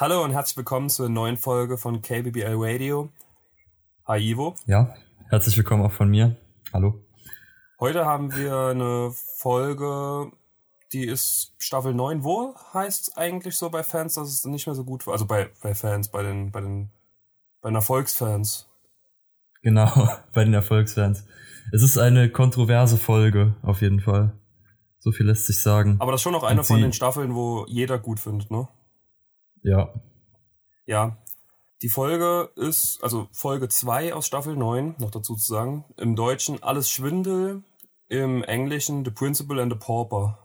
Hallo und herzlich willkommen zur neuen Folge von KBBL Radio. Hi Ivo. Ja, herzlich willkommen auch von mir. Hallo. Heute haben wir eine Folge, die ist Staffel 9. Wo heißt es eigentlich so bei Fans, dass es nicht mehr so gut war? Also bei, bei Fans, bei den, bei den, bei den Erfolgsfans. Genau, bei den Erfolgsfans. Es ist eine kontroverse Folge, auf jeden Fall. So viel lässt sich sagen. Aber das ist schon noch eine von den Staffeln, wo jeder gut findet, ne? Ja. Ja. Die Folge ist, also Folge 2 aus Staffel 9, noch dazu zu sagen. Im Deutschen Alles Schwindel, im Englischen The Principal and the Pauper.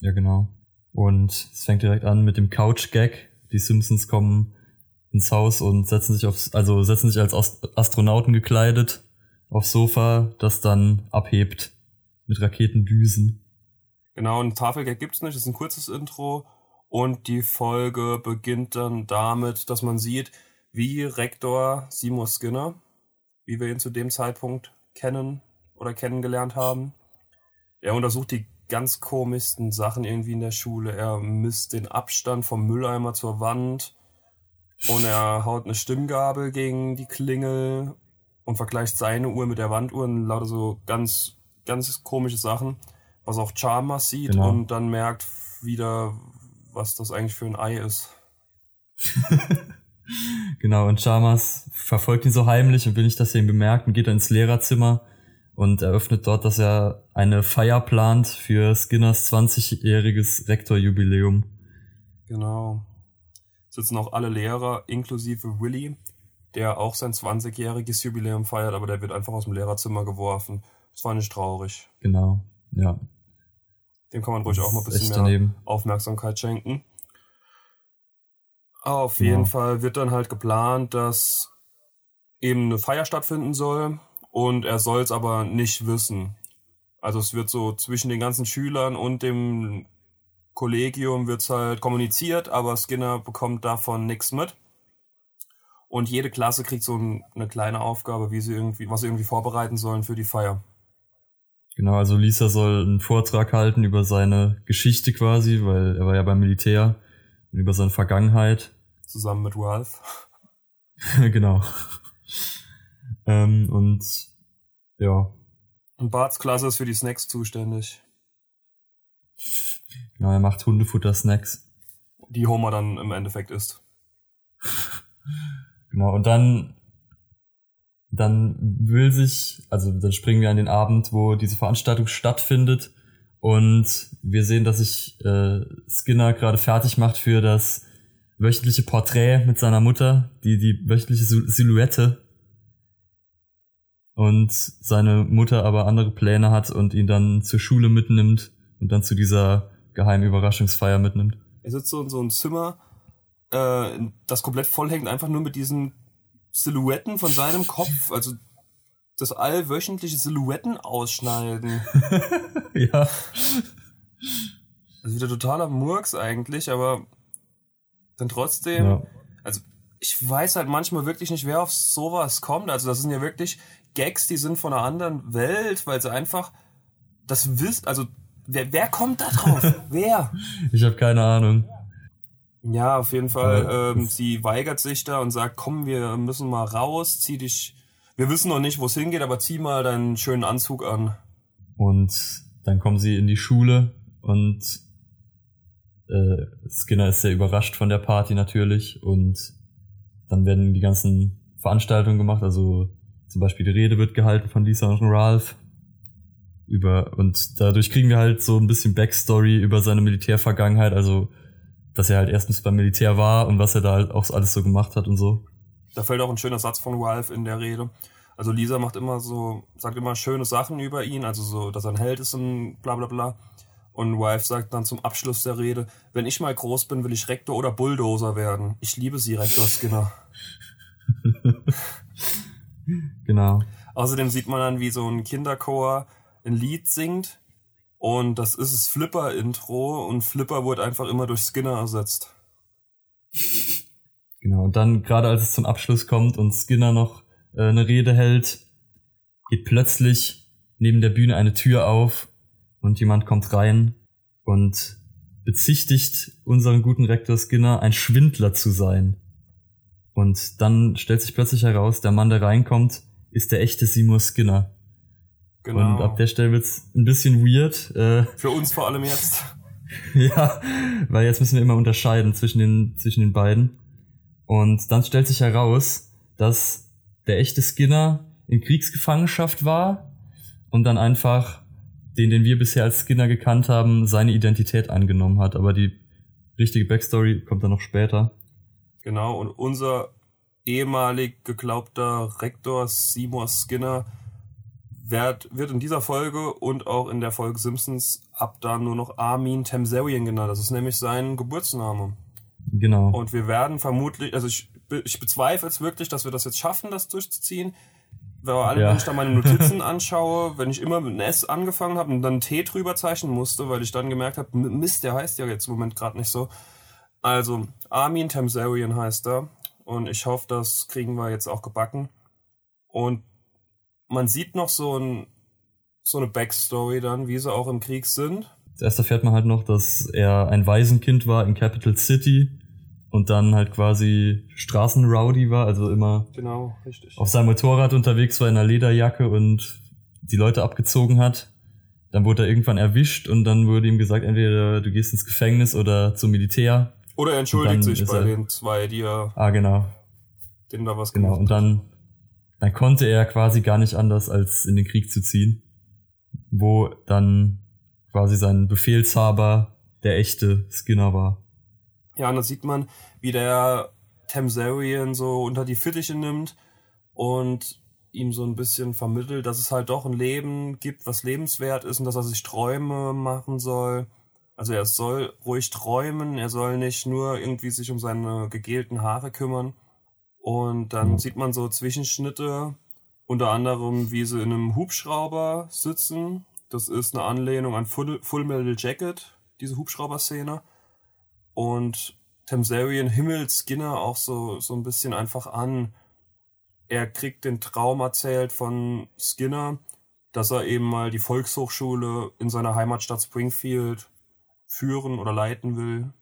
Ja, genau. Und es fängt direkt an mit dem Couch-Gag. Die Simpsons kommen ins Haus und setzen sich aufs, also setzen sich als Astronauten gekleidet aufs Sofa, das dann abhebt mit Raketendüsen. Genau, ein Tafelgag gibt's nicht, das ist ein kurzes Intro und die Folge beginnt dann damit, dass man sieht, wie Rektor Seymour Skinner, wie wir ihn zu dem Zeitpunkt kennen oder kennengelernt haben, er untersucht die ganz komischsten Sachen irgendwie in der Schule. Er misst den Abstand vom Mülleimer zur Wand und er haut eine Stimmgabel gegen die Klingel und vergleicht seine Uhr mit der Wanduhr und lauter so ganz, ganz komische Sachen, was auch Chalmers sieht genau. und dann merkt wieder, was das eigentlich für ein Ei ist. genau, und Chalmers verfolgt ihn so heimlich und will nicht, dass er ihn bemerkt und geht dann ins Lehrerzimmer und eröffnet dort, dass er eine Feier plant für Skinners 20-jähriges Rektorjubiläum. Genau. Sitzen auch alle Lehrer, inklusive Willy, der auch sein 20-jähriges Jubiläum feiert, aber der wird einfach aus dem Lehrerzimmer geworfen. Das war nicht traurig. Genau, ja. Dem kann man ruhig auch mal ein bisschen mehr daneben. Aufmerksamkeit schenken. Auf jeden ja. Fall wird dann halt geplant, dass eben eine Feier stattfinden soll und er soll es aber nicht wissen. Also es wird so zwischen den ganzen Schülern und dem Kollegium wird's halt kommuniziert, aber Skinner bekommt davon nichts mit. Und jede Klasse kriegt so eine kleine Aufgabe, wie sie irgendwie, was sie irgendwie vorbereiten sollen für die Feier. Genau, also Lisa soll einen Vortrag halten über seine Geschichte quasi, weil er war ja beim Militär und über seine Vergangenheit. Zusammen mit Ralph. genau. ähm, und ja. Und Barts Klasse ist für die Snacks zuständig. Genau, er macht Hundefutter-Snacks. Die Homer dann im Endeffekt isst. genau, und dann dann will sich, also dann springen wir an den Abend, wo diese Veranstaltung stattfindet und wir sehen, dass sich äh, Skinner gerade fertig macht für das wöchentliche Porträt mit seiner Mutter, die die wöchentliche Silhouette und seine Mutter aber andere Pläne hat und ihn dann zur Schule mitnimmt und dann zu dieser geheimen Überraschungsfeier mitnimmt. Er sitzt so in so einem Zimmer, äh, das komplett vollhängt, einfach nur mit diesen Silhouetten von seinem Kopf, also das allwöchentliche Silhouetten ausschneiden. ja. Also wieder totaler Murks eigentlich, aber dann trotzdem, ja. also ich weiß halt manchmal wirklich nicht, wer auf sowas kommt. Also das sind ja wirklich Gags, die sind von einer anderen Welt, weil sie einfach das wisst, also wer, wer kommt da drauf? wer? Ich habe keine Ahnung. Ja, auf jeden Fall. Ähm, sie weigert sich da und sagt, komm, wir müssen mal raus, zieh dich. Wir wissen noch nicht, wo es hingeht, aber zieh mal deinen schönen Anzug an. Und dann kommen sie in die Schule und äh, Skinner ist sehr überrascht von der Party natürlich und dann werden die ganzen Veranstaltungen gemacht, also zum Beispiel die Rede wird gehalten von Lisa und Ralph über und dadurch kriegen wir halt so ein bisschen Backstory über seine Militärvergangenheit, also dass er halt erstens beim Militär war und was er da halt auch alles so gemacht hat und so. Da fällt auch ein schöner Satz von Ralph in der Rede. Also Lisa macht immer so, sagt immer schöne Sachen über ihn, also so, dass er ein Held ist und bla bla bla. Und Ralph sagt dann zum Abschluss der Rede, wenn ich mal groß bin, will ich Rektor oder Bulldozer werden. Ich liebe sie, Rektor Skinner. genau. Außerdem sieht man dann, wie so ein Kinderchor ein Lied singt und das ist das Flipper-Intro und Flipper wurde einfach immer durch Skinner ersetzt. Genau, und dann gerade als es zum Abschluss kommt und Skinner noch äh, eine Rede hält, geht plötzlich neben der Bühne eine Tür auf und jemand kommt rein und bezichtigt unseren guten Rektor Skinner, ein Schwindler zu sein. Und dann stellt sich plötzlich heraus, der Mann, der reinkommt, ist der echte Seymour Skinner. Genau. Und ab der Stelle wird's ein bisschen weird. Äh, Für uns vor allem jetzt. ja, weil jetzt müssen wir immer unterscheiden zwischen den, zwischen den beiden. Und dann stellt sich heraus, dass der echte Skinner in Kriegsgefangenschaft war und dann einfach den, den wir bisher als Skinner gekannt haben, seine Identität angenommen hat. Aber die richtige Backstory kommt dann noch später. Genau, und unser ehemalig geglaubter Rektor Seymour Skinner wird, wird in dieser Folge und auch in der Folge Simpsons ab da nur noch Armin Tamsarian genannt. Das ist nämlich sein Geburtsname. Genau. Und wir werden vermutlich, also ich, ich bezweifle es wirklich, dass wir das jetzt schaffen, das durchzuziehen. Vor allem, ja. wenn ich da meine Notizen anschaue, wenn ich immer mit einem S angefangen habe und dann T drüber zeichnen musste, weil ich dann gemerkt habe, Mist, der heißt ja jetzt im Moment gerade nicht so. Also, Armin Tamsarian heißt er. Und ich hoffe, das kriegen wir jetzt auch gebacken. Und man sieht noch so, ein, so eine Backstory dann, wie sie auch im Krieg sind. Zuerst erfährt man halt noch, dass er ein Waisenkind war in Capital City und dann halt quasi Straßenrowdy war, also immer genau, auf seinem Motorrad unterwegs war in einer Lederjacke und die Leute abgezogen hat. Dann wurde er irgendwann erwischt und dann wurde ihm gesagt, entweder du gehst ins Gefängnis oder zum Militär. Oder er entschuldigt sich bei er, den zwei, die er. Ah, genau. Denen da was Genau, und dann dann konnte er quasi gar nicht anders, als in den Krieg zu ziehen, wo dann quasi sein Befehlshaber der echte Skinner war. Ja, und da sieht man, wie der Tamsarian so unter die Fittiche nimmt und ihm so ein bisschen vermittelt, dass es halt doch ein Leben gibt, was lebenswert ist und dass er sich Träume machen soll. Also er soll ruhig träumen, er soll nicht nur irgendwie sich um seine gegelten Haare kümmern. Und dann mhm. sieht man so Zwischenschnitte, unter anderem, wie sie in einem Hubschrauber sitzen. Das ist eine Anlehnung an Full, Full Metal Jacket, diese Hubschrauber-Szene. Und Tamsarian himmelt Skinner auch so, so ein bisschen einfach an. Er kriegt den Traum erzählt von Skinner, dass er eben mal die Volkshochschule in seiner Heimatstadt Springfield führen oder leiten will.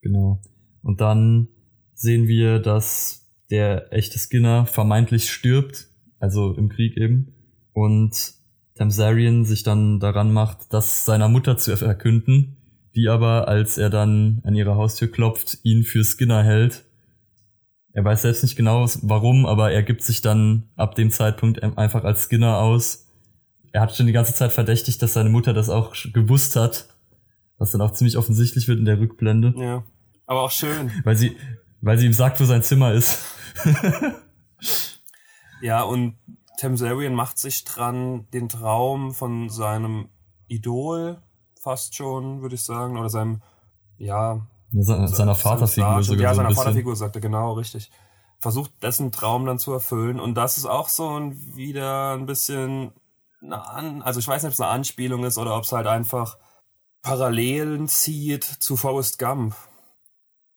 Genau. Und dann sehen wir, dass der echte Skinner vermeintlich stirbt, also im Krieg eben, und Tamsarian sich dann daran macht, das seiner Mutter zu verkünden, die aber, als er dann an ihre Haustür klopft, ihn für Skinner hält. Er weiß selbst nicht genau warum, aber er gibt sich dann ab dem Zeitpunkt einfach als Skinner aus. Er hat schon die ganze Zeit verdächtigt, dass seine Mutter das auch gewusst hat, was dann auch ziemlich offensichtlich wird in der Rückblende. Ja, aber auch schön. Weil sie, weil sie ihm sagt, wo sein Zimmer ist. ja, und Tamsarian macht sich dran, den Traum von seinem Idol fast schon, würde ich sagen, oder seinem, ja. ja seiner Vaterfigur sogar. Ja, so seiner Vaterfigur, sagte genau, richtig. Versucht dessen Traum dann zu erfüllen. Und das ist auch so ein, wieder ein bisschen, eine also ich weiß nicht, ob es eine Anspielung ist oder ob es halt einfach Parallelen zieht zu Forrest Gump.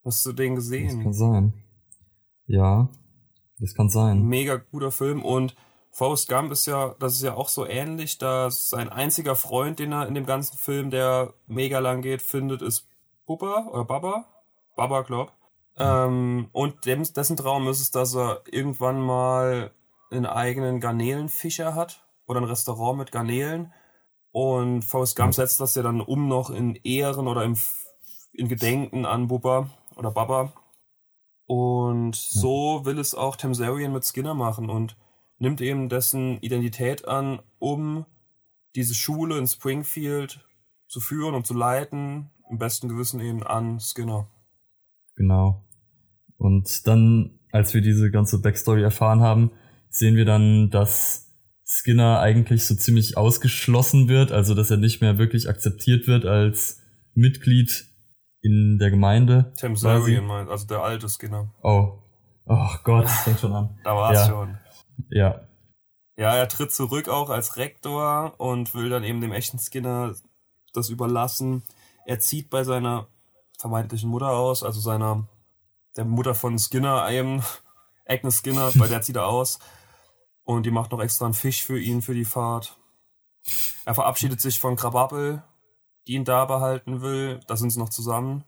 Hast du den gesehen? Das kann sein. Ja, das kann sein. Mega guter Film und Forrest Gump ist ja, das ist ja auch so ähnlich, dass sein einziger Freund, den er in dem ganzen Film, der mega lang geht, findet, ist Bubba oder Baba? Baba, glaub. Ähm, und dem, dessen Traum ist es, dass er irgendwann mal einen eigenen Garnelenfischer hat oder ein Restaurant mit Garnelen. Und Forrest Gump setzt das ja dann um noch in Ehren oder im, in Gedenken an Bubba oder Baba. Und so will es auch Tamsarian mit Skinner machen und nimmt eben dessen Identität an, um diese Schule in Springfield zu führen und zu leiten, im besten Gewissen eben an Skinner. Genau. Und dann, als wir diese ganze Backstory erfahren haben, sehen wir dann, dass Skinner eigentlich so ziemlich ausgeschlossen wird, also dass er nicht mehr wirklich akzeptiert wird als Mitglied in der Gemeinde. Tim Sarian meint, also der alte Skinner. Oh. Oh Gott, das fängt schon an. da war's ja. schon. Ja. Ja, er tritt zurück auch als Rektor und will dann eben dem echten Skinner das überlassen. Er zieht bei seiner vermeintlichen Mutter aus, also seiner, der Mutter von Skinner eben, Agnes Skinner, bei der zieht er aus. Und die macht noch extra einen Fisch für ihn für die Fahrt. Er verabschiedet sich von Krabappel, die ihn da behalten will. Da sind sie noch zusammen.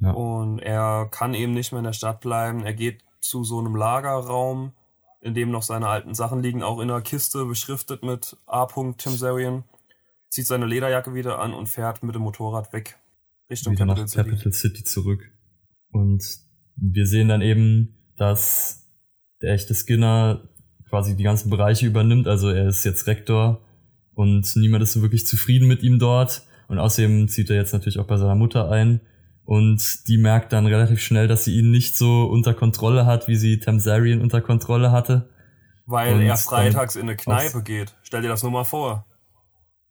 Ja. Und er kann eben nicht mehr in der Stadt bleiben. Er geht zu so einem Lagerraum, in dem noch seine alten Sachen liegen, auch in einer Kiste beschriftet mit A. Timsarian, zieht seine Lederjacke wieder an und fährt mit dem Motorrad weg. Richtung wieder nach Capital City. Capital City zurück. Und wir sehen dann eben, dass der echte Skinner quasi die ganzen Bereiche übernimmt. Also er ist jetzt Rektor und niemand ist so wirklich zufrieden mit ihm dort. Und außerdem zieht er jetzt natürlich auch bei seiner Mutter ein. Und die merkt dann relativ schnell, dass sie ihn nicht so unter Kontrolle hat, wie sie Tamsarian unter Kontrolle hatte. Weil Und er freitags in eine Kneipe geht. Stell dir das nur mal vor.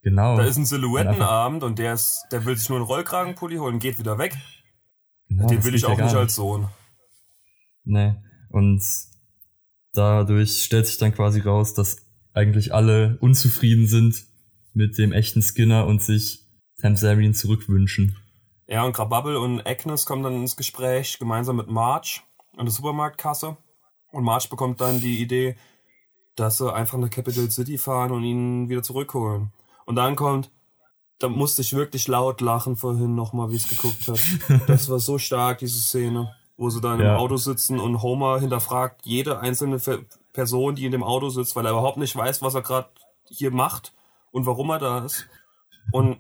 Genau. Da ist ein Silhouettenabend und der ist, der will sich nur einen Rollkragenpulli holen und geht wieder weg. genau, Den will ich auch nicht als Sohn. Nee. Und dadurch stellt sich dann quasi raus, dass eigentlich alle unzufrieden sind mit dem echten Skinner und sich Tamsarian zurückwünschen. Ja, und Grababel und Agnes kommen dann ins Gespräch, gemeinsam mit Marge an der Supermarktkasse. Und Marge bekommt dann die Idee, dass sie einfach nach Capital City fahren und ihn wieder zurückholen. Und dann kommt, da musste ich wirklich laut lachen vorhin nochmal, wie ich es geguckt habe. Das war so stark, diese Szene, wo sie dann Ja. im Auto sitzen und Homer hinterfragt jede einzelne Fe- Person, die in dem Auto sitzt, weil er überhaupt nicht weiß, was er gerade hier macht und warum er da ist. Und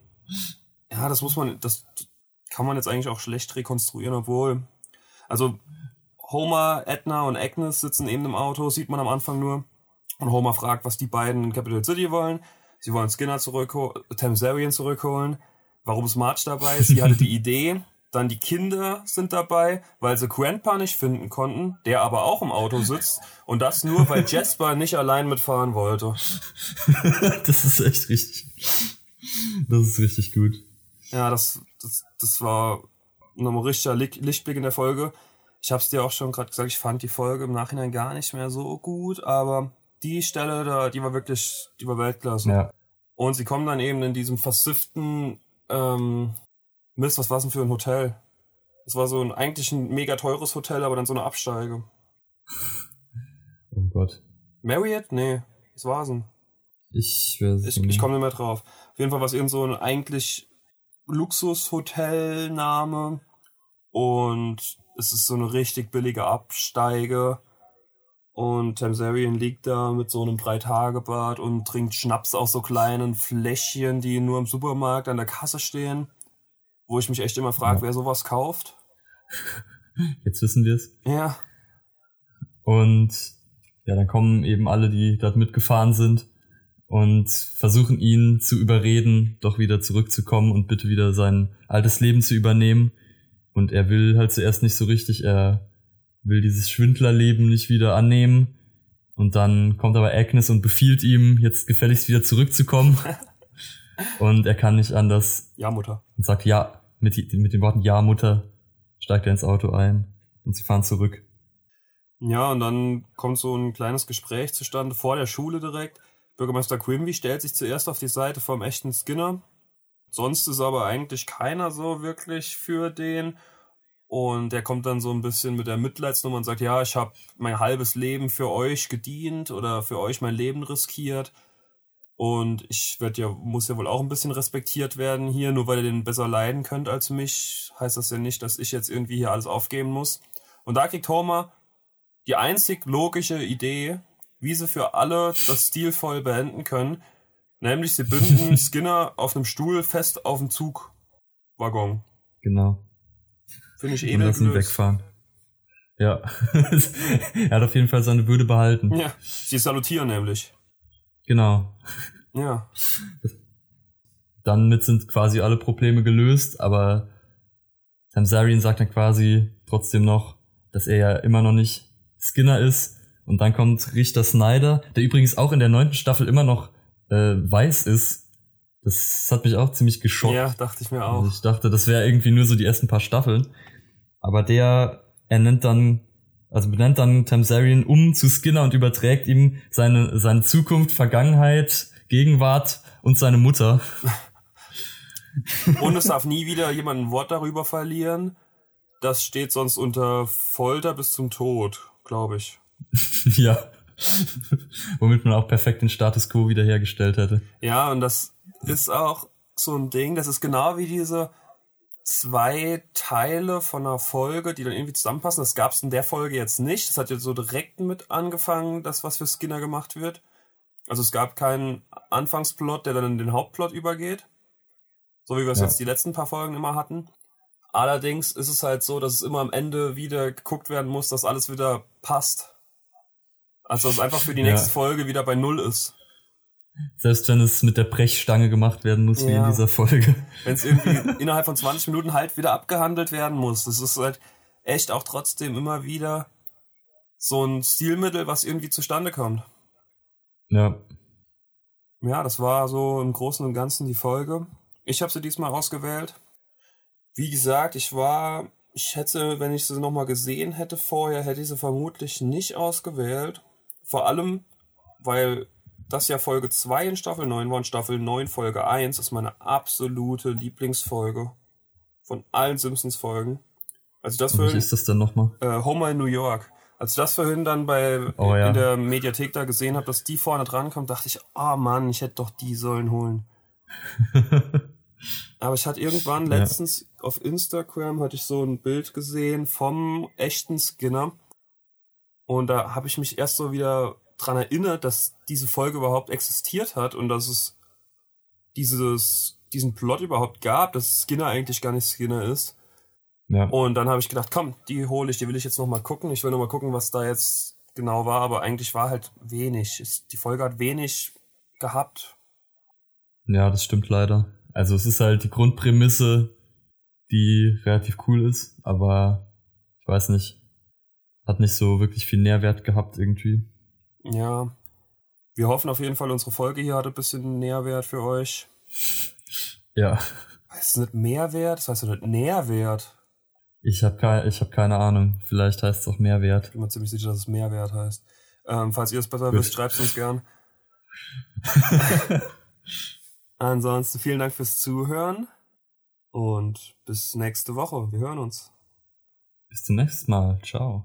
ja, das muss man, das kann man jetzt eigentlich auch schlecht rekonstruieren, obwohl, also Homer, Edna und Agnes sitzen eben im Auto, sieht man am Anfang nur. Und Homer fragt, was die beiden in Capital City wollen. Sie wollen Skinner zurückholen, Tamsarian zurückholen. Warum ist Marge dabei? Sie hatte die Idee. Dann die Kinder sind dabei, weil sie Grandpa nicht finden konnten, der aber auch im Auto sitzt. Und das nur, weil Jasper nicht allein mitfahren wollte. das ist echt richtig. Das ist richtig gut. Ja, das, das, das war nochmal richtiger Licht- Lichtblick in der Folge. Ich hab's dir auch schon gerade gesagt, ich fand die Folge im Nachhinein gar nicht mehr so gut, aber die Stelle da, die war wirklich, die war Weltklasse. Ja. Und sie kommen dann eben in diesem versifften, ähm, Mist, was war's denn für ein Hotel? Es war so ein eigentlich ein mega teures Hotel, aber dann so eine Absteige. Oh Gott. Marriott? Nee, was war's denn? Ich weiß Ich, ich komme nicht mehr drauf. Auf jeden Fall war es irgend so ein eigentlich Luxushotelname und es ist so eine richtig billige Absteige und Tamsarian liegt da mit so einem Dreitagebad und trinkt Schnaps aus so kleinen Fläschchen, die nur im Supermarkt an der Kasse stehen, wo ich mich echt immer frage, Ja. wer sowas kauft. Jetzt wissen wir es. Ja, Und ja, dann kommen eben alle, die dort mitgefahren sind und versuchen ihn zu überreden, doch wieder zurückzukommen und bitte wieder sein altes Leben zu übernehmen. Und er will halt zuerst nicht so richtig, er will dieses Schwindlerleben nicht wieder annehmen. Und dann kommt aber Agnes und befiehlt ihm, jetzt gefälligst wieder zurückzukommen. und er kann nicht anders ja, Mutter. und sagt ja, mit, mit den Worten Ja, Mutter, steigt er ins Auto ein und sie fahren zurück. Ja, und dann kommt so ein kleines Gespräch zustande vor der Schule direkt. Bürgermeister Quimby stellt sich zuerst auf die Seite vom echten Skinner. Sonst ist aber eigentlich keiner so wirklich für den. Und der kommt dann so ein bisschen mit der Mitleidsnummer und sagt, ja, ich habe mein halbes Leben für euch gedient oder für euch mein Leben riskiert. Und ich werd ja, muss ja wohl auch ein bisschen respektiert werden hier, nur weil ihr den besser leiden könnt als mich, heißt das ja nicht, dass ich jetzt irgendwie hier alles aufgeben muss. Und da kriegt Homer die einzig logische Idee, wie sie für alle das stilvoll beenden können, nämlich sie binden Skinner auf einem Stuhl fest auf dem Zugwaggon. Genau. Finde ich und edel lassen ihn gelöst. wegfahren. Ja. er hat auf jeden Fall seine Würde behalten. Ja, sie salutieren nämlich. Genau. Ja. Damit sind quasi alle Probleme gelöst, aber Tamsarian sagt dann quasi trotzdem noch, dass er ja immer noch nicht Skinner ist. Und dann kommt Richter Snyder, der übrigens auch in der neunten Staffel immer noch äh, weiß ist. Das hat mich auch ziemlich geschockt. Ja, dachte ich mir Also auch. ich dachte, das wäre irgendwie nur so die ersten paar Staffeln. Aber der, er nennt dann, also benennt dann Tamsarian um zu Skinner und überträgt ihm seine, seine Zukunft, Vergangenheit, Gegenwart und seine Mutter. Und es darf nie wieder jemand ein Wort darüber verlieren. Das steht sonst unter Folter bis zum Tod, glaube ich. ja. Womit man auch perfekt den Status quo wiederhergestellt hätte. Ja, und das ist auch so ein Ding. Das ist genau wie diese zwei Teile von einer Folge, die dann irgendwie zusammenpassen. Das gab es in der Folge jetzt nicht. Das hat jetzt so direkt mit angefangen, das, was für Skinner gemacht wird. Also es gab keinen Anfangsplot, der dann in den Hauptplot übergeht. So wie wir es Ja. jetzt die letzten paar Folgen immer hatten. Allerdings ist es halt so, dass es immer am Ende wieder geguckt werden muss, dass alles wieder passt. Also dass es einfach für die Ja. nächste Folge wieder bei Null ist. Selbst wenn es mit der Brechstange gemacht werden muss, wie Ja. in dieser Folge. Wenn es irgendwie innerhalb von 20 Minuten halt wieder abgehandelt werden muss. Das ist halt echt auch trotzdem immer wieder so ein Stilmittel, was irgendwie zustande kommt. Ja. Ja, das war so im Großen und Ganzen die Folge. Ich habe sie diesmal ausgewählt. Wie gesagt, ich war, ich hätte, wenn ich sie nochmal gesehen hätte vorher, hätte ich sie vermutlich nicht ausgewählt. Vor allem, weil das ja Folge 2 in Staffel 9 war und Staffel 9 Folge 1 ist meine absolute Lieblingsfolge von allen Simpsons-Folgen. Also das vorhin, ist das denn nochmal? äh, Homer in New York. Als ich das vorhin dann bei Oh ja. in der Mediathek da gesehen habe, dass die vorne dran kommt, dachte ich, ah Mann, ich hätte doch die sollen holen. Aber ich hatte irgendwann Ja. letztens auf Instagram hatte ich so ein Bild gesehen vom echten Skinner. Und da habe ich mich erst so wieder dran erinnert, dass diese Folge überhaupt existiert hat und dass es dieses, diesen Plot überhaupt gab, dass Skinner eigentlich gar nicht Skinner ist. Ja. Und dann habe ich gedacht, komm, die hole ich, die will ich jetzt noch mal gucken. Ich will noch mal gucken, was da jetzt genau war, aber eigentlich war halt wenig. Die Folge hat wenig gehabt. Ja, das stimmt leider. Also es ist halt die Grundprämisse, die relativ cool ist, aber ich weiß nicht, hat nicht so wirklich viel Nährwert gehabt irgendwie. Ja. Wir hoffen auf jeden Fall, unsere Folge hier hatte ein bisschen Nährwert für euch. Ja, Heißt es nicht Mehrwert? Das heißt nicht Nährwert. ich habe keine, ich hab keine Ahnung. Vielleicht heißt es auch Mehrwert. Ich bin mir ziemlich sicher, dass es Mehrwert heißt. Ähm, falls ihr es besser Gut. wisst, schreibt es uns gern. Ansonsten vielen Dank fürs Zuhören und bis nächste Woche. Wir hören uns. Bis zum nächsten Mal. Ciao.